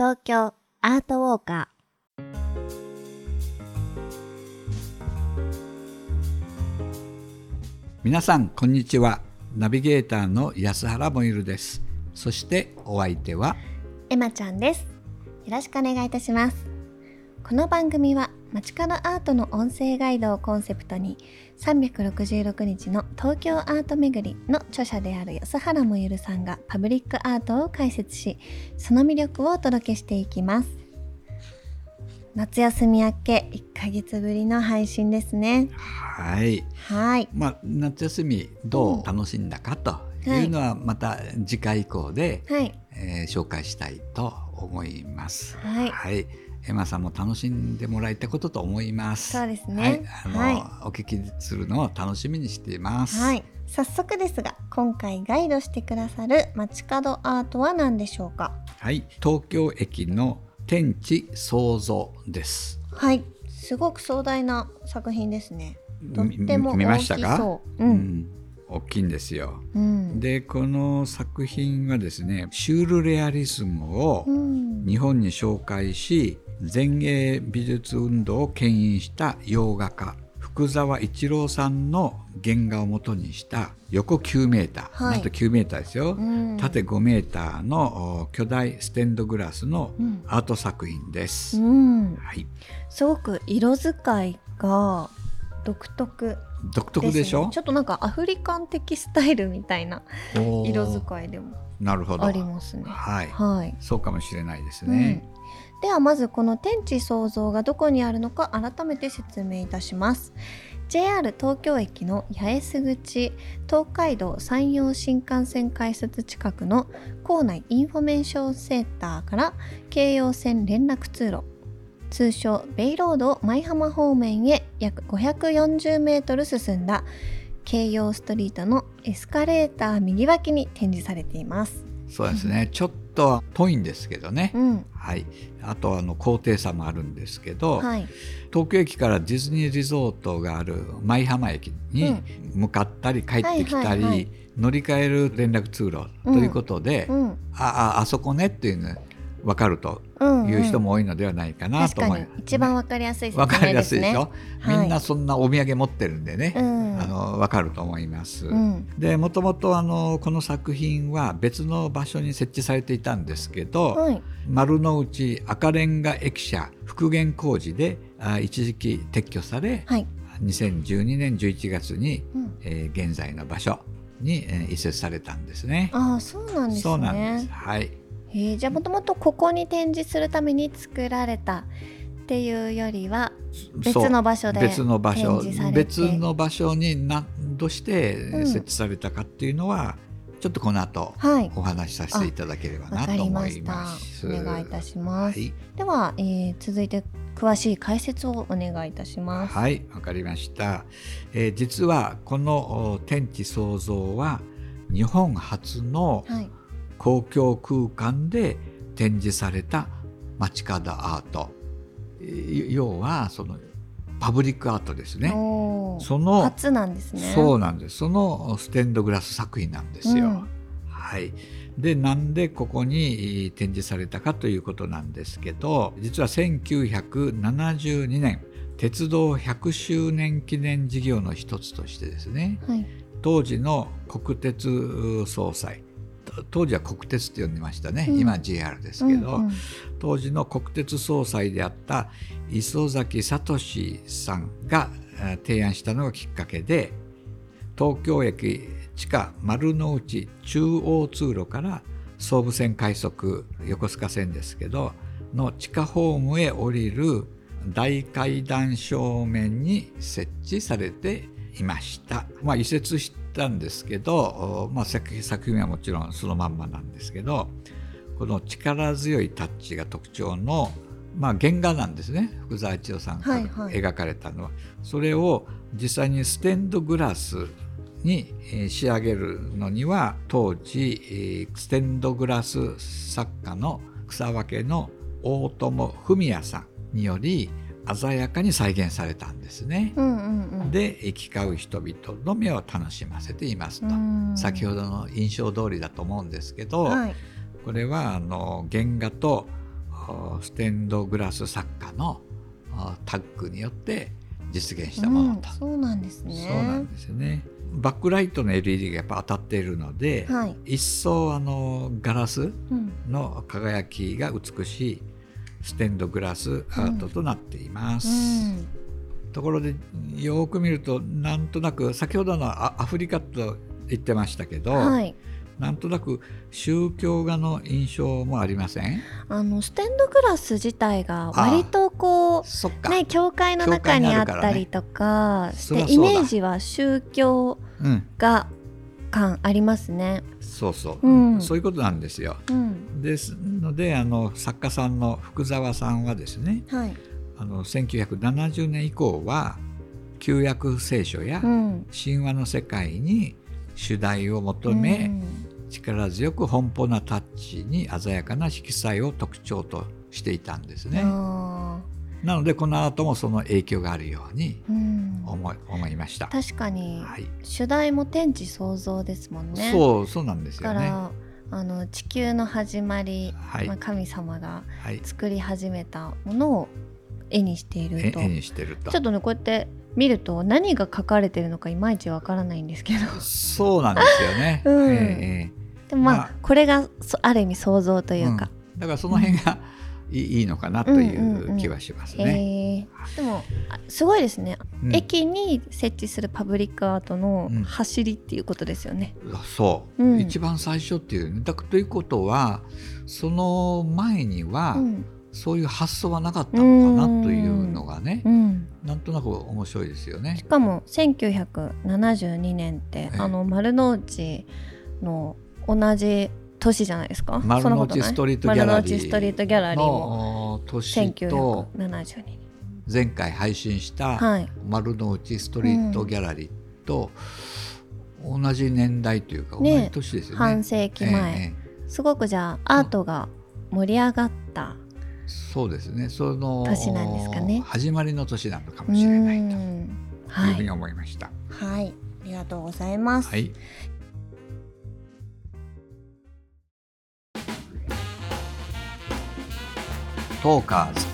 東京アートウォーカ皆さんこんにちは。ナビゲーターの安原もゆるです。そしてお相手は？ーエマちゃんです。よろしくお願いいたします。この番組は街角アートの音声ガイドをコンセプトに366日の東京アート巡りの著者である安原もゆるさんがパブリックアートを解説しその魅力をお届けしていきます。夏休み明け1ヶ月ぶりの配信ですね。はい。はい。まあ夏休みどう楽しんだかというのはまた次回以降で、はい。えー紹介したいと思います。はいエマさんも楽しんでもらいたいことと思います。そうですね。はい、あの、はい。お聞きするのを楽しみにしています。はい。早速ですが今回ガイドしてくださる街角アートは何でしょうか？はい、東京駅の天地創造です。はい。すごく壮大な作品ですね。とっみても見ましたか？そう。うん、大きいんですよ。うん。でこの作品はですねシュールレアリスムをうん。日本に紹介し前衛美術運動を牽引した洋画家福沢一郎さんの原画をもとにした横9メーター、はい。なんと9メーターですよ、うん。縦5メーターのお巨大ステンドグラスのうん。アート作品です。うん。はい、すごく色使いが独特独特でしょ？ちょっとなんかアフリカン的スタイルみたいな色使いでもなるほど。ありますね。はい、はい。そうかもしれないですうん。ね。ではまずこの天地創造がどこにあるのか改めて説明いたします JR 東京駅の八重洲口東海道山陽新幹線改札近くの構内インフォメーションセンターから京葉線連絡通路通称ベイロードを舞浜方面へ約540メートル進んだ京葉ストリートのエスカレーター右脇に展示されています。そうですね。ちょっと遠いんですけどね。うん、はい。あとあの高低差もあるんですけど、はい、東京駅からディズニーリゾートがある舞浜駅にうん。向かったり帰ってきたり、乗り換える連絡通路ということで、うん、あああそこねっていうの分かるとうん、いう人も多いのではないかなと思い確かに一番わかりやすい説明わかりやすいでしょ、はい。みんなそんなお土産持ってるんでね、うん。あの分かると思います。うん、でもともとあのこの作品は別の場所に設置されていたんですけど、はい、丸の内赤レンガ駅舎復元工事であ一時期撤去され、はい、2012年11月に、うん、えー現在の場所に、えー移設されたんですね。ああ、そうなんですね。そうなんです。はい。へえ、じゃあもともとここに展示するために作られたっていうよりは別の場所で別の場所展示されて別の場所に何としてうん設置されたかっていうのは、ちょっとこの後はい、お話しさせていただければなと思いります。。お願いいたします。はいでは、えー続いて詳しい解説をお願いいたします。はい、わかりました。えー実はこのお天地創造は日本初のはい、公共空間で展示された街角アート。えー要はそのパブリックアートですね。その初なんですね。そうなんです。そのステンドグラス作品なんですよ。うんはい。で、なんでここにえー展示されたかということなんですけど、実は1972年、鉄道100周年記念事業の一つとしてですね、はい、当時の国鉄総裁、と当時は国鉄って呼んでましたね、うん。今は JR ですけど、うんうん。当時の国鉄総裁であった磯崎聡さんがえー提案したのがきっかけで東京駅地下丸の内中央通路から総武線快速横須賀線ですけどの地下ホームへ降りる大階段正面に設置されていました。まあ、移設したんですけど、おまあ、作作品はもちろんそのまんまなんですけどこの力強いタッチが特徴の、まあ、原画なんですね。福沢一郎さんがはいはい。描かれたのは、それを実際にステンドグラスにえー仕上げるのには当時えーステンドグラス作家の草分けの大友文也さんにより鮮やかに再現されたんですね。うんうんうん。で行き交う人々の目を楽しませていますと、うん。先ほどの印象通りだと思うんですけど、はい、これはあの原画とおステンドグラス作家のおタッグによって実現したものと、うんそうなんですね。そうなんですよね。バックライトの LED がやっぱ当たっているので、はい、一層あのガラスうん、の輝きが美しいステンドグラスアートとなっています、うん。ところでよく見るとなんとなく先ほどのアアフリカと言ってましたけど、はい、なんとなく宗教画の印象もありません？あのステンドグラス自体が割とこうね教会の中にあったりとかしてイメージは宗教うん、が感ありますね。そうそう、うん。そういうことなんですよ。うん、ですのであの作家さんの福沢さんはですねはい、あの1970年以降は旧約聖書やうん、神話の世界に主題を求め、うん。力強く奔放なタッチに鮮やかな色彩を特徴としていたんですね。あなのでこの後もその影響があるように思い思いました。確かにはい、主題も天地創造ですもんね。そうそうなんですよね。だからあの地球の始まり、はい。まあ、神様がはい、作り始めたものを絵にしていると。え絵にしてると。ちょっとねこうやって見ると何が書かれてるのかいまいちわからないんですけど。そうなんですよね。うん。ええでもまあ、まあ。これがそある意味想像というか、うん。だからその辺がいいのかなという気はしますね。でもあすごいですね、うん。駅に設置するパブリックアートのうん。走りっていうことですよね。そう、うん。一番最初っていうね。だということはその前には、うん。そういう発想はなかったのかなというのがね、うん、なんとなく面白いですよね。し。かも1972年ってええ。あの丸の内の同じ年じゃないですか？丸の内ストリートギャラリ丸の内ストリートギャラーリーもの年と。1972年。前回配信したはい。丸の内ストリートギャラリーと同じ年代というか同ねじ年ですよね。半世紀前、ええすごくじゃあアートが盛り上がったそうですね。その年なんですかね。始まりの年なのかもしれないとうんいうはいふうに思いました。はい。ありがとうございます、はい、トーカーズ。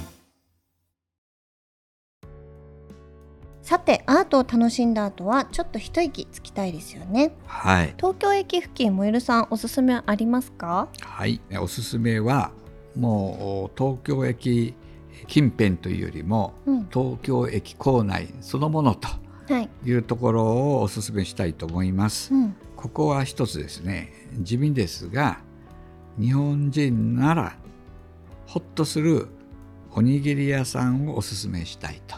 さてアートを楽しんだ後はちょっと一息つきたいですよね。はい、東京駅付近萌えるさんおすすめありますか？はい、おすすめはもう東京駅近辺というよりもうん。東京駅構内そのものとはい。いうところをおすすめしたいと思います。うん。ここは一つですね。地味ですが日本人ならほっとするおにぎり屋さんをおすすめしたいと。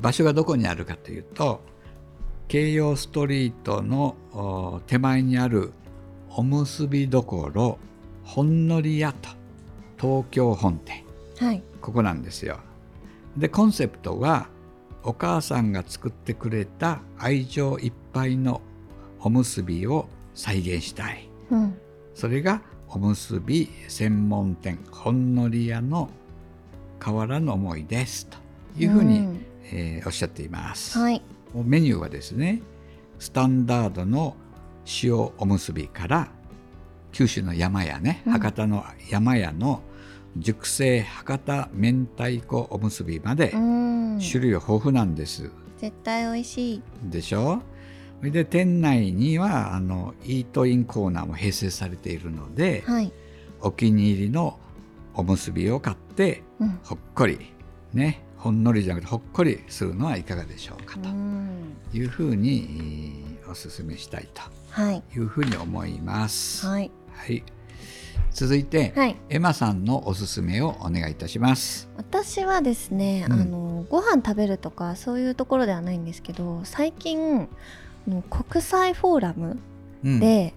場所がどこにあるかというと京葉ストリートのお手前にあるおむすびどころほんのり屋と東京本店。はい。ここなんですよ。でコンセプトはお母さんが作ってくれた愛情いっぱいのおむすびを再現したい。うん。それがおむすび専門店ほんのり屋の変わらぬ思いですというふうに、ん。えーおっしゃっています、はい。メニューはですねスタンダードの塩おむすびから九州の山屋ね、うん。博多の山屋の熟成博多明太子おむすびまでうん。種類豊富なんです、絶対美味しい。でしょ？それで店内にはあのイートインコーナーも併設されているので、はい。お気に入りのおむすびを買ってうん。ほっこりねほんのりじゃなくてほっこりするのはいかがでしょうかとうん。いうふうにえーおすすめしたいはい。というふうに思います。はい。はい、続いて、はい。エマさんのおすすめをお願いいたします。私はですね、うん。あのご飯食べるとかそういうところではないんですけど最近あの国際フォーラムうん、で、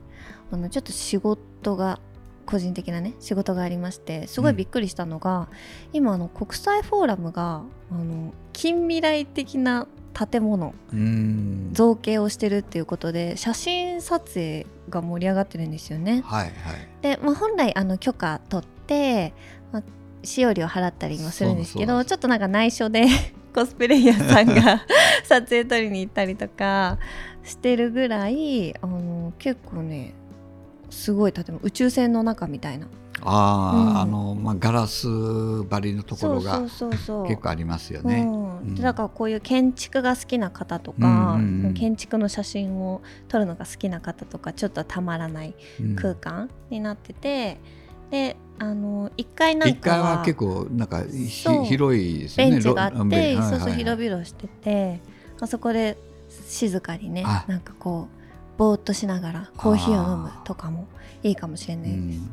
あのちょっと仕事が個人的なね仕事がありましてすごいびっくりしたのが、今あの国際フォーラムがあの近未来的な建物うん造形をしてるっていうことで写真撮影が盛り上がってるんですよね。はいはい。で、まあ、本来あの許可取って、まあ、使用料払ったりもするんですけどちょっとなんか内緒でコスプレイヤーさんが 撮影撮りに行ったりとかしてるぐらいあの結構ねすごい建物宇宙船の中みたいな。ああ、うん。あのまあガラス張りのところがそうそうそうそう。結構ありますよね。うん。だからこういう建築が好きな方とか、うんうんうん。建築の写真を撮るのが好きな方とかちょっとたまらないうん。空間になってて、であの1階なん一階かはは結構なんか広いですよね。ベンチがあって、そうそうはい広々しててあそこで静かにねあなんかこうぼーっとしながらコーヒーを飲むとかもいいかもしれないです。うん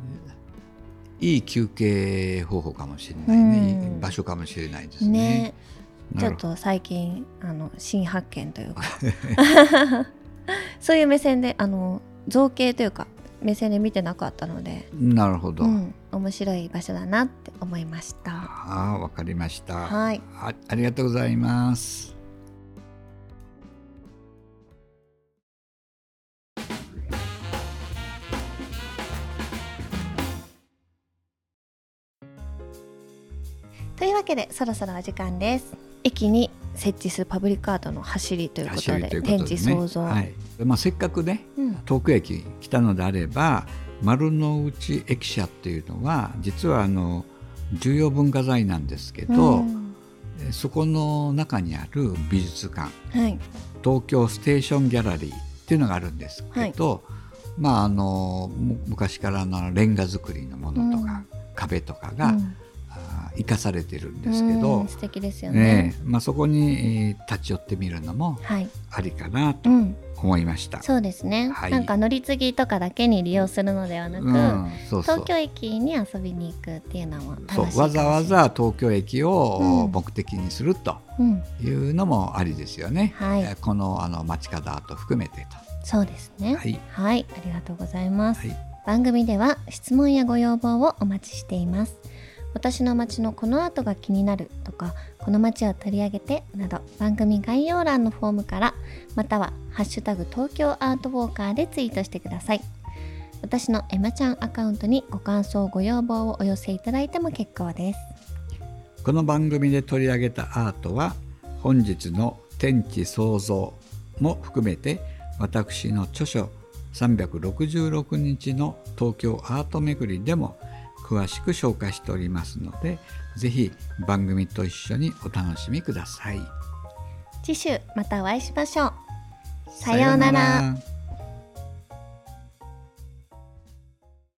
いい休憩方法かもしれないね、うん場所かもしれないですね。ねちょっと最近あの新発見というか そういう目線であの造形というか目線で見てなかったので、なるほど。うん、面白い場所だなって思いました。ああ、わかりました。はいあ。ありがとうございます。けでそろそろお時間です。駅に設置するパブリックアートの走りということでね。展示創造、はい。まあせっかくね、うん。東京駅来たのであれば丸の内駅舎っていうのは実はあの重要文化財なんですけど、うん。えそこの中にある美術館。はい。東京ステーションギャラリーっていうのがあるんですけど、まああのむ昔からのレンガ造りのものとか、壁とかが、うん。あ生かされてるんですけど、うん素敵ですよね。ねえまあ、そこに、えー立ち寄ってみるのもはい、ありかなとうん、思いました。そうですね、はい。なんか乗り継ぎとかだけに利用するのではなく、うんそうそう。東京駅に遊びに行くっていうのもそうわざわ、ざ東京駅をうん。目的にするとうん、いうのもありですよね。はい。えーこのあの街角アート含めてそうですね。と。はい、はい、ありがとうございます。はい。番組では質問やご要望をお待ちしています。私の街のこのアートが気になるとか、この街を取り上げてなど番組概要欄のフォームから、またはハッシュタグ東京アートウォーカーでツイートしてください。私のエマちゃんアカウントにご感想、ご要望をお寄せいただいても結構です。この番組で取り上げたアートは本日の天地創造も含めて私の著書366日の東京アート巡りでも詳しく紹介しておりますのでぜひ番組と一緒にお楽しみください。次週またお会いしましょう。さようなら。さようなら